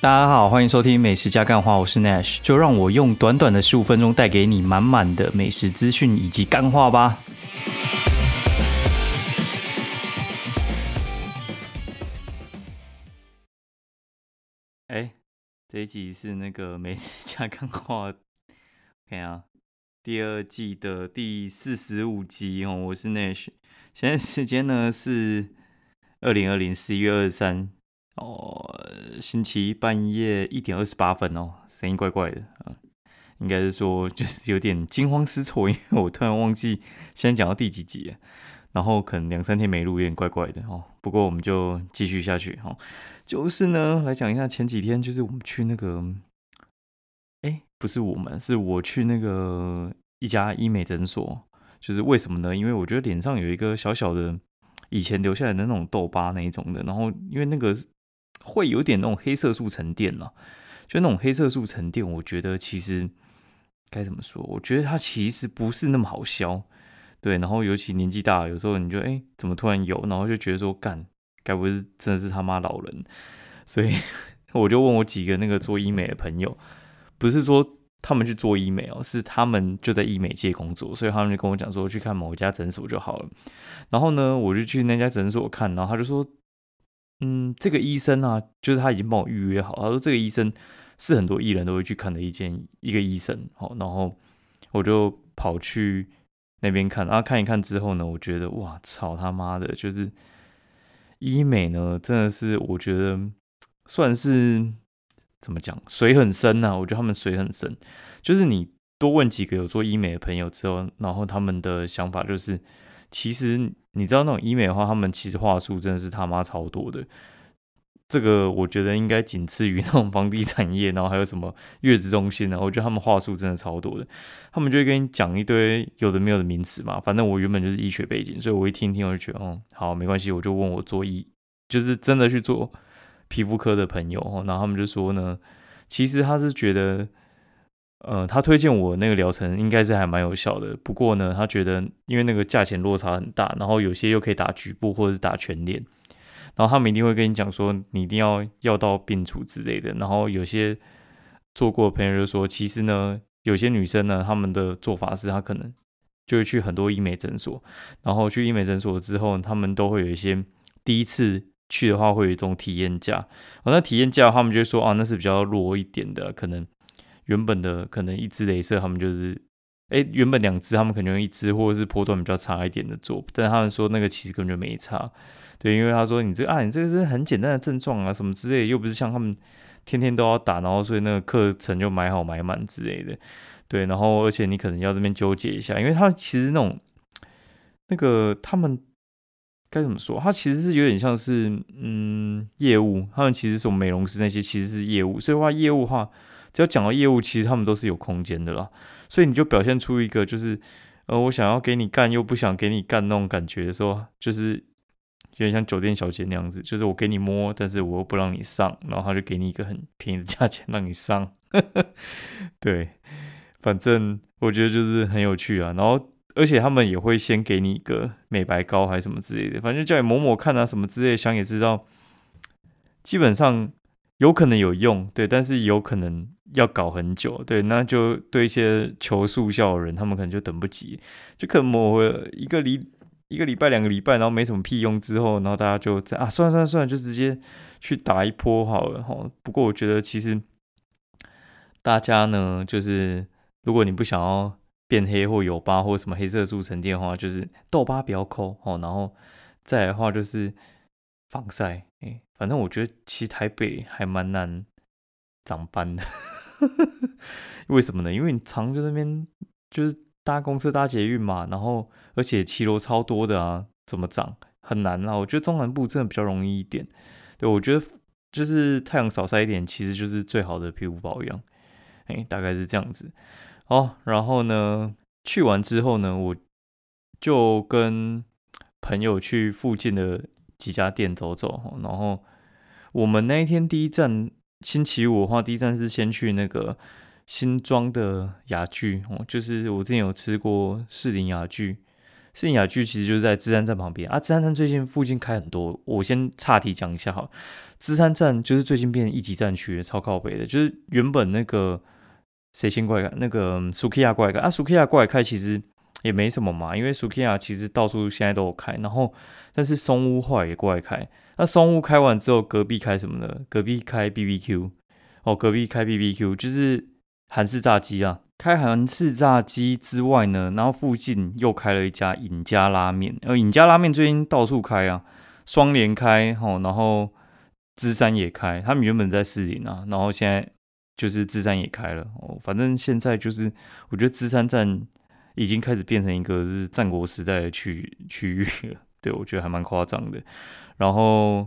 大家好，欢迎收听美食加干话，我是 Nash，就让我用短短的十五分钟带给你满满的美食资讯以及干话吧。哎，这一集是那个美食加干话，看啊，第二季的第四十五集哦，我是 Nash，现在时间呢是二零二零十一月二十三。哦，星期一半夜一点二十八分哦，声音怪怪的啊，应该是说就是有点惊慌失措，因为我突然忘记现在讲到第几集，然后可能两三天没录，有点怪怪的哦。不过我们就继续下去哈，就是呢来讲一下前几天，就是我们去那个，哎，不是我们，是我去那个一家医美诊所，就是为什么呢？因为我觉得脸上有一个小小的以前留下来的那种痘疤那一种的，然后因为那个。会有点那种黑色素沉淀了，就那种黑色素沉淀，我觉得其实该怎么说？我觉得它其实不是那么好消，对。然后尤其年纪大，有时候你就哎，怎么突然有？然后就觉得说，干，该不会是真的是他妈老人？所以 我就问我几个那个做医美的朋友，不是说他们去做医美哦，是他们就在医美界工作，所以他们就跟我讲说，去看某一家诊所就好了。然后呢，我就去那家诊所看，然后他就说。嗯，这个医生啊，就是他已经帮我预约好。他说这个医生是很多艺人都会去看的一间一个医生。好，然后我就跑去那边看，然后看一看之后呢，我觉得哇操他妈的，就是医美呢，真的是我觉得算是怎么讲，水很深呐。我觉得他们水很深，就是你多问几个有做医美的朋友之后，然后他们的想法就是，其实。你知道那种医美的话，他们其实话术真的是他妈超多的。这个我觉得应该仅次于 那种房地产业，然后还有什么月子中心呢？我觉得他们话术真的超多的。他们就会跟你讲一堆有的没有的名词嘛。反正我原本就是医学背景，所以我一听听我就觉得，哦，好，没关系。我就问我做医，就是真的去做皮肤科的朋友，然后他们就说呢，其实他是觉得。呃，他推荐我那个疗程应该是还蛮有效的，不过呢，他觉得因为那个价钱落差很大，然后有些又可以打局部或者是打全脸，然后他们一定会跟你讲说你一定要药到病除之类的。然后有些做过的朋友就说，其实呢，有些女生呢，他们的做法是她可能就会去很多医美诊所，然后去医美诊所之后，他们都会有一些第一次去的话会有一种体验价，哦，那体验价他们就说啊，那是比较弱一点的，可能。原本的可能一支镭射，他们就是，哎，原本两支他们可能用一支或者是波段比较差一点的做，但他们说那个其实根本就没差，对，因为他说你这啊，你这个是很简单的症状啊，什么之类，又不是像他们天天都要打，然后所以那个课程就买好买满之类的，对，然后而且你可能要这边纠结一下，因为他其实那种那个他们该怎么说，他其实是有点像是嗯业务，他们其实是美容师那些其实是业务，所以话业务话。只要讲到业务，其实他们都是有空间的啦，所以你就表现出一个就是，呃，我想要给你干又不想给你干那种感觉的时候，就是有点像酒店小姐那样子，就是我给你摸，但是我又不让你上，然后他就给你一个很便宜的价钱让你上，对，反正我觉得就是很有趣啊，然后而且他们也会先给你一个美白膏还是什么之类的，反正叫你抹抹看啊什么之类的，想也知道，基本上。有可能有用，对，但是有可能要搞很久，对，那就对一些求速效的人，他们可能就等不及，就可能某一个礼一个礼拜、两个礼拜，然后没什么屁用之后，然后大家就在啊，算了算了算了，就直接去打一波好了哈。不过我觉得其实大家呢，就是如果你不想要变黑或有疤或什么黑色素沉淀的话，就是痘疤不要抠哦，然后再来的话就是防晒，哎。反正我觉得其实台北还蛮难长斑的，为什么呢？因为你常在那边就是搭公车搭捷运嘛，然后而且骑楼超多的啊，怎么长很难啊。我觉得中南部真的比较容易一点。对我觉得就是太阳少晒一点，其实就是最好的皮肤保养。哎，大概是这样子。哦，然后呢，去完之后呢，我就跟朋友去附近的。几家店走走，然后我们那一天第一站星期五的话，第一站是先去那个新庄的雅聚哦，就是我之前有吃过士林雅聚，士林雅居其实就是在芝山站旁边啊。芝山站最近附近开很多，我先岔题讲一下哈。芝山站就是最近变一级战区，超靠北的，就是原本那个谁先过来，那个苏 k 亚过来开啊，苏 k 亚过来开其实也没什么嘛，因为苏 k 亚其实到处现在都有开，然后但是松屋后来也过来开，那松屋开完之后，隔壁开什么呢？隔壁开 B B Q 哦，隔壁开 B B Q 就是韩式炸鸡啊。开韩式炸鸡之外呢，然后附近又开了一家尹家拉面。呃，尹家拉面最近到处开啊，双连开吼，然后芝山也开。他们原本在士林啊，然后现在就是芝山也开了。哦，反正现在就是我觉得芝山站已经开始变成一个是战国时代的区区域了。对我觉得还蛮夸张的。然后，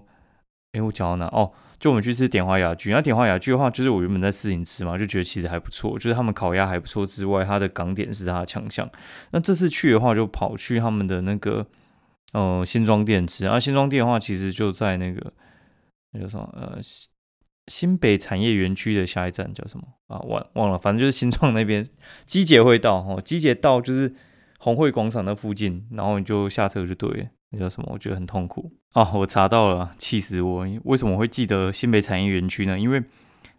哎，我讲到哪？哦。就我们去吃点花雅居，那点花雅居的话，就是我原本在四营吃嘛，就觉得其实还不错，就是他们烤鸭还不错之外，它的港点是它的强项。那这次去的话，就跑去他们的那个呃新庄店吃，啊新庄店的话，其实就在那个那叫什么呃新北产业园区的下一站叫什么啊？忘忘了，反正就是新创那边机捷会到哦，机捷到就是红会广场那附近，然后你就下车就对。那叫什么？我觉得很痛苦啊！我查到了，气死我！为什么会记得新北产业园区呢？因为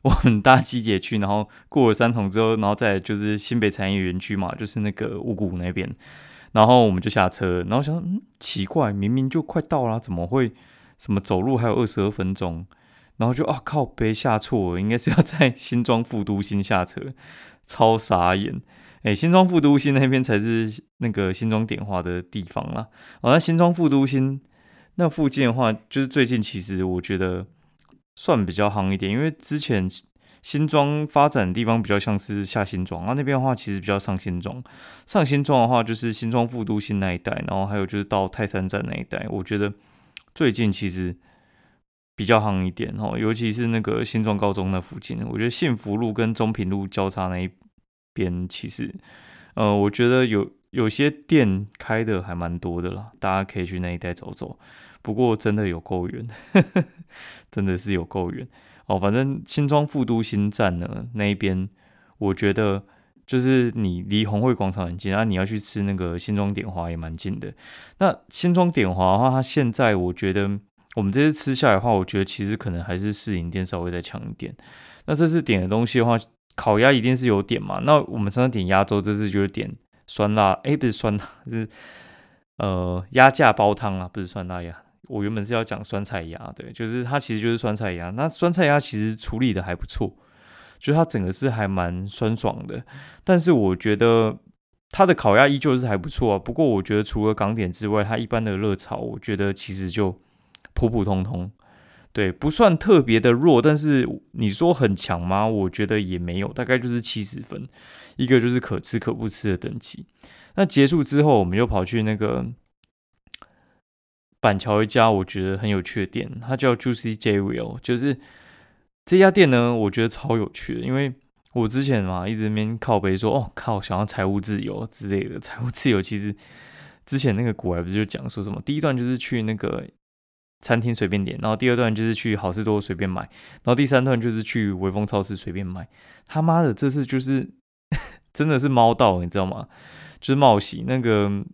我很搭机捷去，然后过了三重之后，然后再就是新北产业园区嘛，就是那个五谷那边，然后我们就下车，然后想，嗯，奇怪，明明就快到了，怎么会什么走路还有二十二分钟？然后就啊靠，别下错，应该是要在新庄副都心下车，超傻眼。哎，新庄副都心那边才是那个新庄点化的地方啦。哦，那新庄副都心那附近的话，就是最近其实我觉得算比较夯一点，因为之前新庄发展的地方比较像是下新庄，啊那边的话其实比较上新庄。上新庄的话就是新庄副都心那一带，然后还有就是到泰山站那一带，我觉得最近其实比较夯一点哦，尤其是那个新庄高中那附近，我觉得幸福路跟中平路交叉那一。边其实，呃，我觉得有有些店开的还蛮多的啦，大家可以去那一带走走。不过真的有够远，真的是有够远哦。反正新庄副都新站呢那一边，我觉得就是你离红会广场很近啊，你要去吃那个新庄点华也蛮近的。那新庄点华的话，它现在我觉得我们这次吃下来的话，我觉得其实可能还是试营店稍微再强一点。那这次点的东西的话。烤鸭一定是有点嘛？那我们常常点鸭粥，这次就是点酸辣，哎，不是酸辣，是呃鸭架煲汤啊，不是酸辣鸭。我原本是要讲酸菜鸭，对，就是它其实就是酸菜鸭。那酸菜鸭其实处理的还不错，就是它整个是还蛮酸爽的。但是我觉得它的烤鸭依旧是还不错啊。不过我觉得除了港点之外，它一般的热炒，我觉得其实就普普通通。对，不算特别的弱，但是你说很强吗？我觉得也没有，大概就是七十分，一个就是可吃可不吃的等级。那结束之后，我们又跑去那个板桥一家我觉得很有趣的店，它叫 Juicy J Will，就是这家店呢，我觉得超有趣的，因为我之前嘛一直边靠背说，哦靠，想要财务自由之类的，财务自由其实之前那个古玩不是就讲说什么，第一段就是去那个。餐厅随便点，然后第二段就是去好事多随便买，然后第三段就是去微风超市随便买。他妈的，这次就是 真的是猫到，你知道吗？就是冒喜那个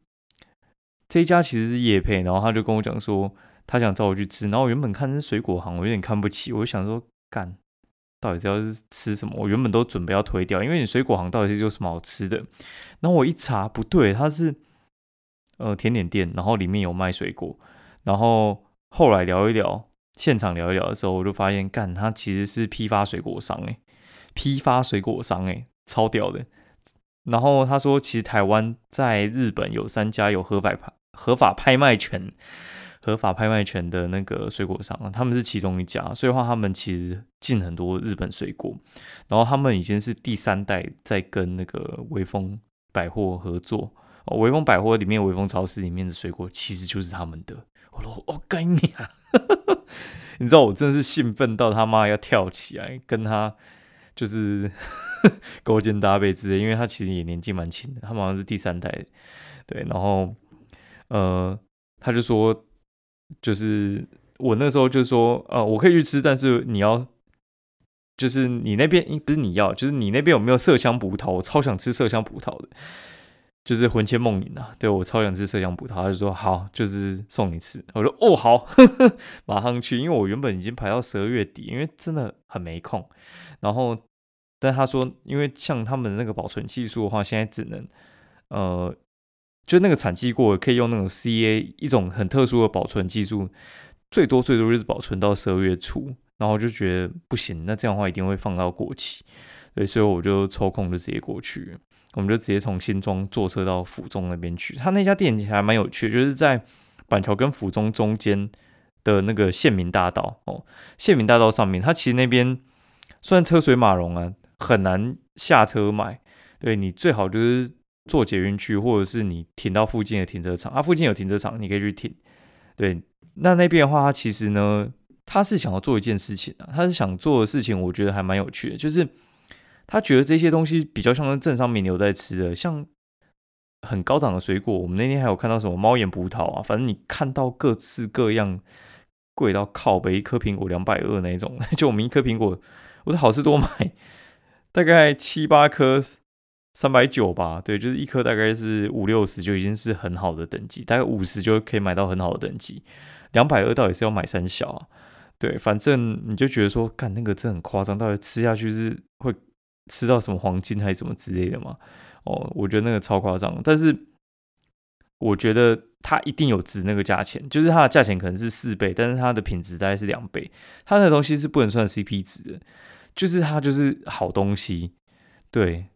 这一家其实是夜配，然后他就跟我讲说他想找我去吃，然后我原本看是水果行，我有点看不起，我就想说干，到底是要是吃什么？我原本都准备要推掉，因为你水果行到底是有什么好吃的？然后我一查不对，它是呃甜点店，然后里面有卖水果，然后。后来聊一聊，现场聊一聊的时候，我就发现，干他其实是批发水果商诶，批发水果商诶，超屌的。然后他说，其实台湾在日本有三家有合法拍合法拍卖权、合法拍卖权的那个水果商，他们是其中一家。所以话，他们其实进很多日本水果。然后他们已经是第三代在跟那个威风百货合作。哦，微风百货里面，威风超市里面的水果其实就是他们的。我说：“我干你啊！你知道我真是兴奋到他妈要跳起来，跟他就是 勾肩搭背之类，因为他其实也年纪蛮轻的，他好像是第三代，对。然后，呃，他就说，就是我那时候就说，呃，我可以去吃，但是你要，就是你那边不是你要，就是你那边有没有麝香葡萄？我超想吃麝香葡萄的。”就是魂牵梦萦啊。对我超想吃麝香葡萄，他就说好，就是送你吃。我说哦好，马上去，因为我原本已经排到十二月底，因为真的很没空。然后，但他说，因为像他们那个保存技术的话，现在只能呃，就那个产季过可以用那种 CA 一种很特殊的保存技术，最多最多就是保存到十二月初。然后就觉得不行，那这样的话一定会放到过期，对，所以我就抽空就直接过去，我们就直接从新庄坐车到府中那边去。他那家店还蛮有趣，就是在板桥跟府中中间的那个县民大道哦，县民大道上面，它其实那边虽然车水马龙啊，很难下车买，对你最好就是坐捷运去，或者是你停到附近的停车场，啊，附近有停车场，你可以去停。对，那那边的话，它其实呢。他是想要做一件事情啊，他是想做的事情，我觉得还蛮有趣的，就是他觉得这些东西比较像是镇上名流在吃的，像很高档的水果。我们那天还有看到什么猫眼葡萄啊，反正你看到各式各样贵到靠背，一颗苹果两百二那种，就我们一颗苹果，我在好事多买，大概七八颗三百九吧，对，就是一颗大概是五六十就已经是很好的等级，大概五十就可以买到很好的等级，两百二到底是要买三小啊？对，反正你就觉得说，干那个真很夸张，到底吃下去是会吃到什么黄金还是什么之类的吗？哦，我觉得那个超夸张，但是我觉得它一定有值那个价钱，就是它的价钱可能是四倍，但是它的品质大概是两倍，它的东西是不能算 CP 值的，就是它就是好东西，对，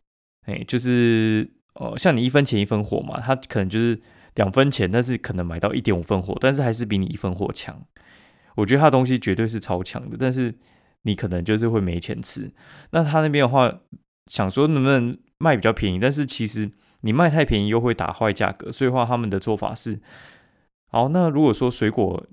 哎，就是哦，像你一分钱一分货嘛，它可能就是两分钱，但是可能买到一点五分货，但是还是比你一分货强。我觉得他东西绝对是超强的，但是你可能就是会没钱吃。那他那边的话，想说能不能卖比较便宜，但是其实你卖太便宜又会打坏价格，所以话他们的做法是：好，那如果说水果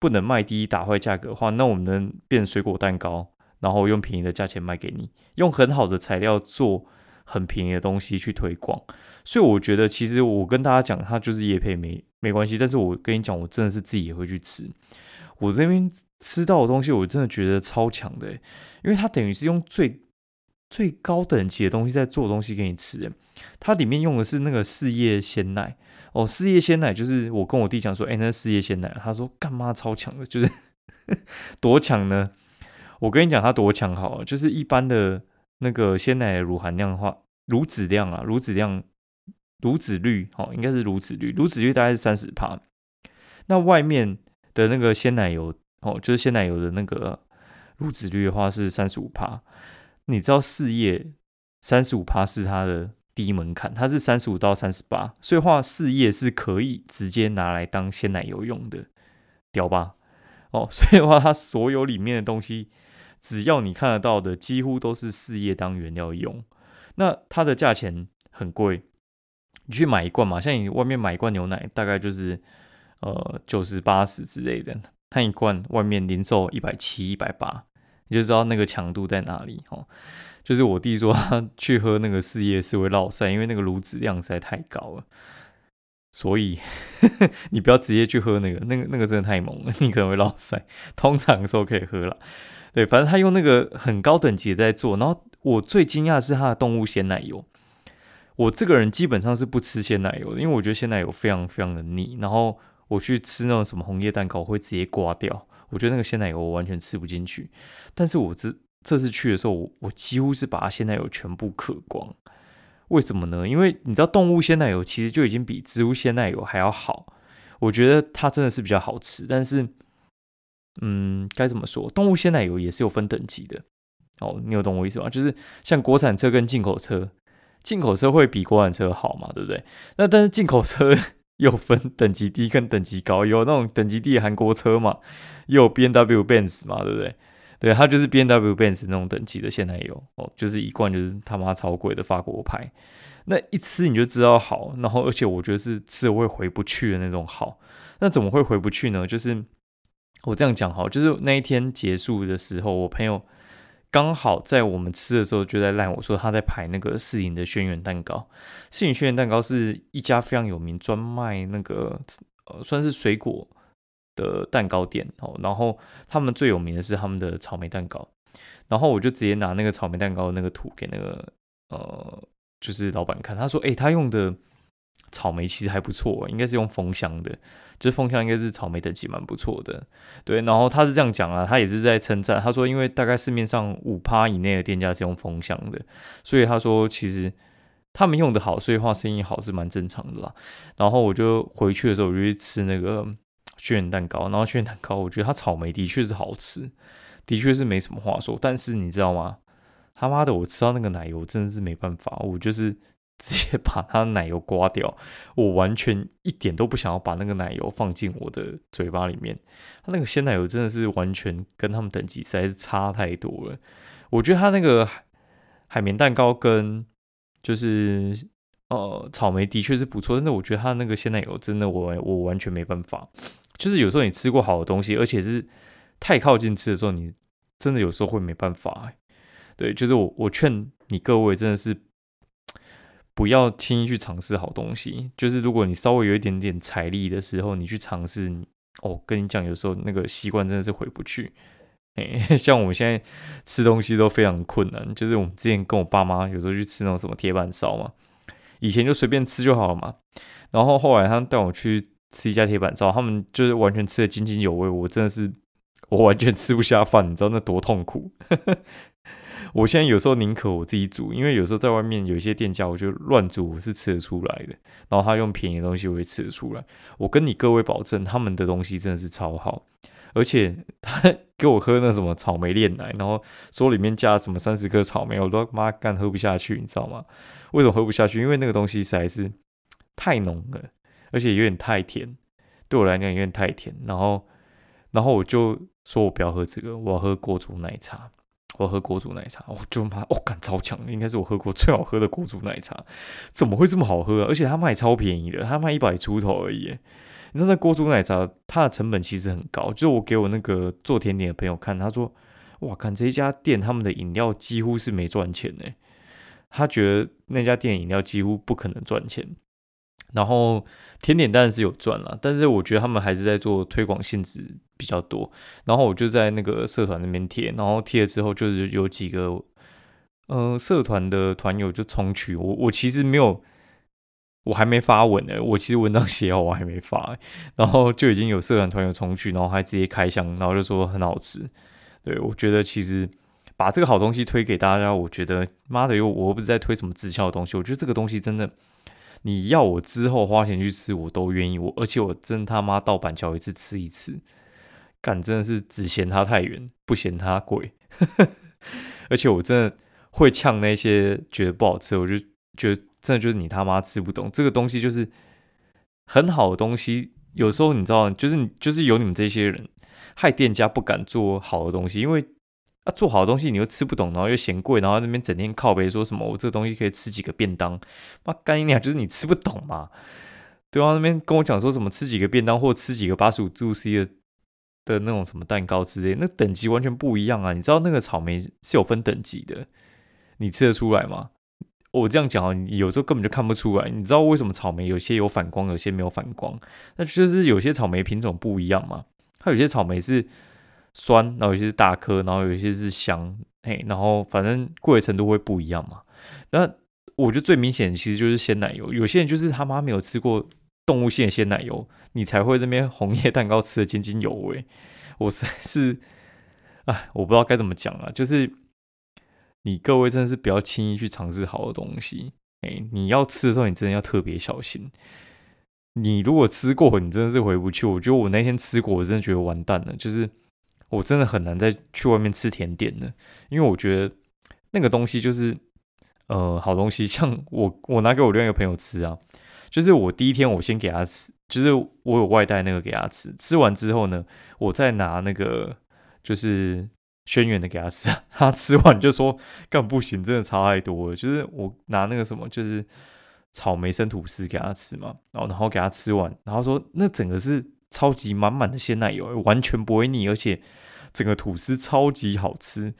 不能卖低打坏价格的话，那我们能变水果蛋糕，然后用便宜的价钱卖给你，用很好的材料做很便宜的东西去推广。所以我觉得，其实我跟大家讲，它就是叶配没没关系，但是我跟你讲，我真的是自己也会去吃。我这边吃到的东西，我真的觉得超强的，因为它等于是用最最高等级的东西在做东西给你吃。它里面用的是那个四叶鲜奶哦，四叶鲜奶就是我跟我弟讲说，哎，那四叶鲜奶，他说干嘛超强的，就是 多强呢？我跟你讲，它多强好，就是一般的那个鲜奶乳含量的话，乳脂量啊，乳脂量、乳脂率，哦，应该是乳脂率，乳脂率大概是三十帕，那外面。的那个鲜奶油哦，就是鲜奶油的那个乳脂率的话是三十五帕，你知道四叶三十五帕是它的低门槛，它是三十五到三十八，所以话四叶是可以直接拿来当鲜奶油用的，屌吧？哦，所以话它所有里面的东西，只要你看得到的，几乎都是四叶当原料用。那它的价钱很贵，你去买一罐嘛，像你外面买一罐牛奶，大概就是。呃，九十八十之类的，它一罐外面零售一百七、一百八，你就知道那个强度在哪里哦。就是我弟说他去喝那个四叶是会落腮，因为那个炉子量实在太高了。所以 你不要直接去喝那个，那个那个真的太猛了，你可能会落腮。通常的时候可以喝了，对，反正他用那个很高等级在做。然后我最惊讶的是他的动物鲜奶油。我这个人基本上是不吃鲜奶油的，因为我觉得鲜奶油非常非常的腻，然后。我去吃那种什么红叶蛋糕，我会直接刮掉。我觉得那个鲜奶油我完全吃不进去。但是我这这次去的时候，我我几乎是把鲜奶油全部嗑光。为什么呢？因为你知道动物鲜奶油其实就已经比植物鲜奶油还要好。我觉得它真的是比较好吃。但是，嗯，该怎么说？动物鲜奶油也是有分等级的。哦，你有懂我意思吗？就是像国产车跟进口车，进口车会比国产车好嘛？对不对？那但是进口车。又分等级低跟等级高，有那种等级低的韩国车嘛，又有 B N W Benz 嘛，对不对？对，它就是 B N W Benz 那种等级的，现在有哦，就是一罐就是他妈超贵的法国牌，那一吃你就知道好，然后而且我觉得是吃了会回不去的那种好，那怎么会回不去呢？就是我这样讲好，就是那一天结束的时候，我朋友。刚好在我们吃的时候，就在赖我说他在排那个四影的轩辕蛋糕。四影轩辕蛋糕是一家非常有名，专卖那个呃算是水果的蛋糕店哦。然后他们最有名的是他们的草莓蛋糕。然后我就直接拿那个草莓蛋糕那个图给那个呃就是老板看，他说：“哎，他用的草莓其实还不错，应该是用蜂香的，就是蜂香应该是草莓等级蛮不错的。对，然后他是这样讲啊，他也是在称赞，他说因为大概市面上五趴以内的店家是用蜂香的，所以他说其实他们用的好，所以话生意好是蛮正常的啦。然后我就回去的时候，我就去吃那个渲染蛋糕，然后渲染蛋糕，我觉得它草莓的确是好吃，的确是没什么话说。但是你知道吗？他妈的，我吃到那个奶油真的是没办法，我就是。直接把它奶油刮掉，我完全一点都不想要把那个奶油放进我的嘴巴里面。它那个鲜奶油真的是完全跟他们等级实在是差太多了。我觉得它那个海绵蛋糕跟就是呃草莓的确是不错，但是我觉得它那个鲜奶油真的我我完全没办法。就是有时候你吃过好的东西，而且是太靠近吃的时候，你真的有时候会没办法。对，就是我我劝你各位真的是。不要轻易去尝试好东西，就是如果你稍微有一点点财力的时候，你去尝试，哦，跟你讲，有时候那个习惯真的是回不去。哎，像我们现在吃东西都非常困难，就是我们之前跟我爸妈有时候去吃那种什么铁板烧嘛，以前就随便吃就好了嘛，然后后来他们带我去吃一家铁板烧，他们就是完全吃的津津有味，我真的是我完全吃不下饭，你知道那多痛苦。我现在有时候宁可我自己煮，因为有时候在外面有一些店家，我就乱煮我是吃得出来的。然后他用便宜的东西，我也吃得出来。我跟你各位保证，他们的东西真的是超好，而且他给我喝那什么草莓炼奶，然后说里面加什么三十颗草莓，我都妈干喝不下去，你知道吗？为什么喝不下去？因为那个东西实在是太浓了，而且有点太甜，对我来讲有点太甜。然后，然后我就说我不要喝这个，我要喝过煮奶茶。我喝锅煮奶茶，我就妈，哦，感超强，应该是我喝过最好喝的锅煮奶茶，怎么会这么好喝？而且它卖超便宜的，它卖一百出头而已。你知道那锅煮奶茶它的成本其实很高，就我给我那个做甜点的朋友看，他说，哇，看这一家店他们的饮料几乎是没赚钱呢，他觉得那家店饮料几乎不可能赚钱。然后甜点当然是有赚了，但是我觉得他们还是在做推广性质比较多。然后我就在那个社团那边贴，然后贴了之后就是有几个呃社团的团友就冲去我，我其实没有，我还没发文呢，我其实文章写好我还没发，然后就已经有社团团友冲去，然后还直接开箱，然后就说很好吃。对我觉得其实把这个好东西推给大家，我觉得妈的又我不是在推什么直销的东西，我觉得这个东西真的。你要我之后花钱去吃，我都愿意。我而且我真他妈到板桥一次吃一次，干真的是只嫌它太远，不嫌它贵。而且我真的会呛那些觉得不好吃，我就觉得真的就是你他妈吃不懂这个东西，就是很好的东西。有时候你知道，就是你就是有你们这些人害店家不敢做好的东西，因为。做好的东西你又吃不懂，然后又嫌贵，然后那边整天靠背说什么我这个东西可以吃几个便当，妈干你娘！就是你吃不懂嘛。对方那边跟我讲说什么吃几个便当或吃几个八十五度 C 的的那种什么蛋糕之类，那等级完全不一样啊！你知道那个草莓是有分等级的，你吃得出来吗？我这样讲，有时候根本就看不出来。你知道为什么草莓有些有反光，有些没有反光？那就是有些草莓品种不一样嘛。它有些草莓是。酸，然后有些是大颗，然后有一些是香，嘿，然后反正贵的程度会不一样嘛。那我觉得最明显其实就是鲜奶油，有些人就是他妈没有吃过动物性的鲜奶油，你才会这边红叶蛋糕吃的津津有味。我实在是，哎，我不知道该怎么讲啊，就是你各位真的是不要轻易去尝试好的东西，哎，你要吃的时候你真的要特别小心。你如果吃过，你真的是回不去。我觉得我那天吃过，我真的觉得完蛋了，就是。我真的很难再去外面吃甜点了，因为我觉得那个东西就是呃好东西，像我我拿给我另外一个朋友吃啊，就是我第一天我先给他吃，就是我有外带那个给他吃，吃完之后呢，我再拿那个就是轩辕的给他吃，他吃完就说干不行，真的差太多了。就是我拿那个什么就是草莓生吐司给他吃嘛，然后然后给他吃完，然后说那整个是。超级满满的鲜奶油，完全不会腻，而且整个吐司超级好吃。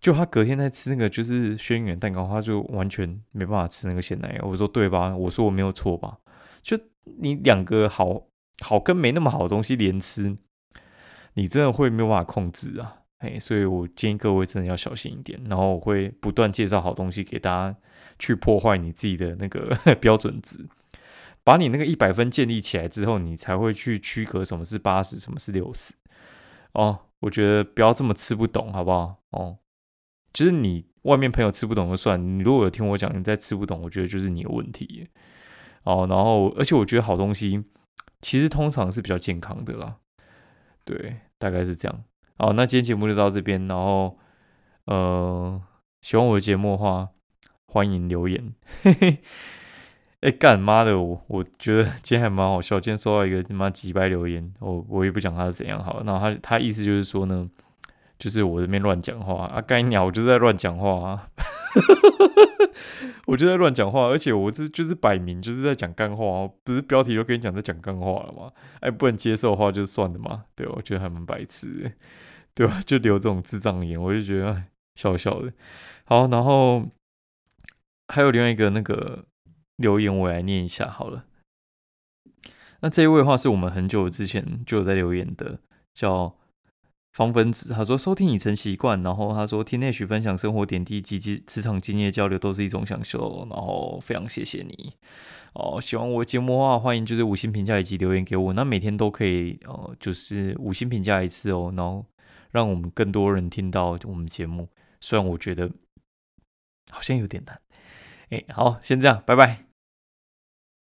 就他隔天在吃那个就是轩辕蛋糕，他就完全没办法吃那个鲜奶油。我说对吧？我说我没有错吧？就你两个好好跟没那么好的东西连吃，你真的会没有办法控制啊！哎，所以我建议各位真的要小心一点。然后我会不断介绍好东西给大家，去破坏你自己的那个 标准值。把你那个一百分建立起来之后，你才会去区隔什么是八十，什么是六十。哦，我觉得不要这么吃不懂，好不好？哦，就是你外面朋友吃不懂就算，你如果有听我讲，你再吃不懂，我觉得就是你有问题。哦，然后而且我觉得好东西其实通常是比较健康的啦。对，大概是这样。好，那今天节目就到这边，然后呃，喜欢我的节目的话，欢迎留言。嘿嘿。哎，干妈的我，我觉得今天还蛮好笑。今天收到一个他妈几百留言，我我也不讲他是怎样好。然后他他意思就是说呢，就是我这边乱讲话啊，干鸟，我就是在乱讲话啊，我就在乱讲话，而且我这就是摆明就是在讲干话哦，不是标题都跟你讲在讲干话了吗？哎，不能接受的话就算了嘛，对我觉得还蛮白痴，对吧？就留这种智障言，我就觉得笑笑的。好，然后还有另外一个那个。留言我来念一下好了。那这一位的话是我们很久之前就有在留言的，叫方分子。他说收听已成习惯，然后他说听内许分享生活点滴及职职场经验交流都是一种享受，然后非常谢谢你哦。喜欢我节目的话，欢迎就是五星评价以及留言给我。那每天都可以哦，就是五星评价一次哦，然后让我们更多人听到我们节目。虽然我觉得好像有点难，哎，好，先这样，拜拜。